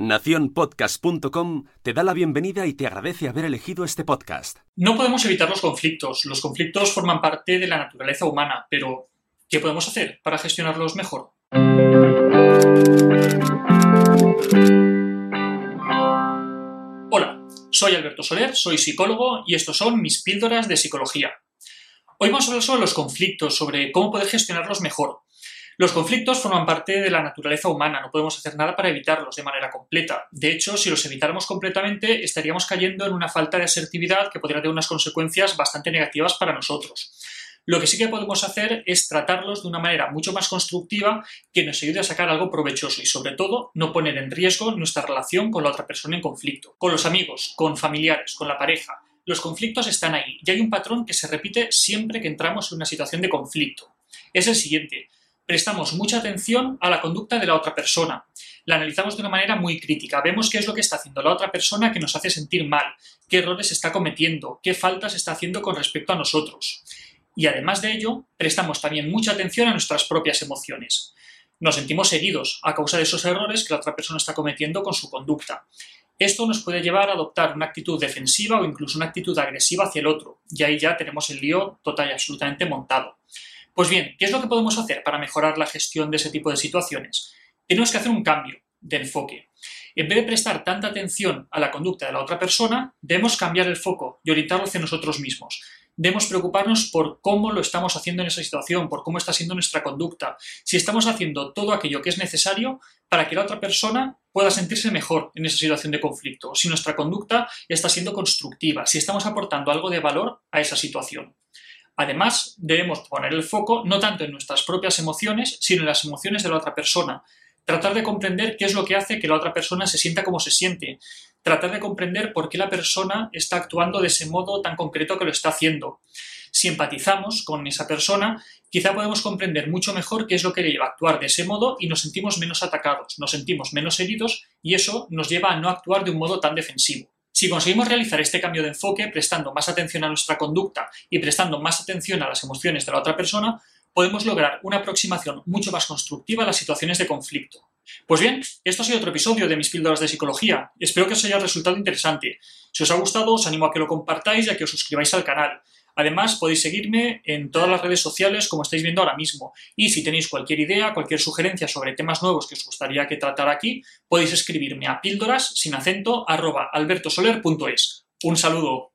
Naciónpodcast.com te da la bienvenida y te agradece haber elegido este podcast. No podemos evitar los conflictos. Los conflictos forman parte de la naturaleza humana, pero ¿qué podemos hacer para gestionarlos mejor? Hola, soy Alberto Soler, soy psicólogo y estos son mis píldoras de psicología. Hoy vamos a hablar sobre los conflictos, sobre cómo poder gestionarlos mejor. Los conflictos forman parte de la naturaleza humana, no podemos hacer nada para evitarlos de manera completa. De hecho, si los evitáramos completamente, estaríamos cayendo en una falta de asertividad que podría tener unas consecuencias bastante negativas para nosotros. Lo que sí que podemos hacer es tratarlos de una manera mucho más constructiva que nos ayude a sacar algo provechoso y sobre todo no poner en riesgo nuestra relación con la otra persona en conflicto, con los amigos, con familiares, con la pareja. Los conflictos están ahí y hay un patrón que se repite siempre que entramos en una situación de conflicto. Es el siguiente prestamos mucha atención a la conducta de la otra persona. La analizamos de una manera muy crítica. Vemos qué es lo que está haciendo la otra persona que nos hace sentir mal, qué errores está cometiendo, qué faltas está haciendo con respecto a nosotros. Y además de ello, prestamos también mucha atención a nuestras propias emociones. Nos sentimos heridos a causa de esos errores que la otra persona está cometiendo con su conducta. Esto nos puede llevar a adoptar una actitud defensiva o incluso una actitud agresiva hacia el otro, y ahí ya tenemos el lío total y absolutamente montado. Pues bien, ¿qué es lo que podemos hacer para mejorar la gestión de ese tipo de situaciones? Tenemos que hacer un cambio de enfoque. En vez de prestar tanta atención a la conducta de la otra persona, debemos cambiar el foco y orientarlo hacia nosotros mismos. Debemos preocuparnos por cómo lo estamos haciendo en esa situación, por cómo está siendo nuestra conducta, si estamos haciendo todo aquello que es necesario para que la otra persona pueda sentirse mejor en esa situación de conflicto, si nuestra conducta está siendo constructiva, si estamos aportando algo de valor a esa situación. Además, debemos poner el foco no tanto en nuestras propias emociones, sino en las emociones de la otra persona. Tratar de comprender qué es lo que hace que la otra persona se sienta como se siente. Tratar de comprender por qué la persona está actuando de ese modo tan concreto que lo está haciendo. Si empatizamos con esa persona, quizá podemos comprender mucho mejor qué es lo que le lleva a actuar de ese modo y nos sentimos menos atacados, nos sentimos menos heridos y eso nos lleva a no actuar de un modo tan defensivo. Si conseguimos realizar este cambio de enfoque prestando más atención a nuestra conducta y prestando más atención a las emociones de la otra persona, podemos lograr una aproximación mucho más constructiva a las situaciones de conflicto. Pues bien, esto ha sido otro episodio de mis píldoras de psicología. Espero que os haya resultado interesante. Si os ha gustado, os animo a que lo compartáis y a que os suscribáis al canal. Además, podéis seguirme en todas las redes sociales como estáis viendo ahora mismo. Y si tenéis cualquier idea, cualquier sugerencia sobre temas nuevos que os gustaría que tratara aquí, podéis escribirme a píldoras sin acento albertosoler.es. Un saludo.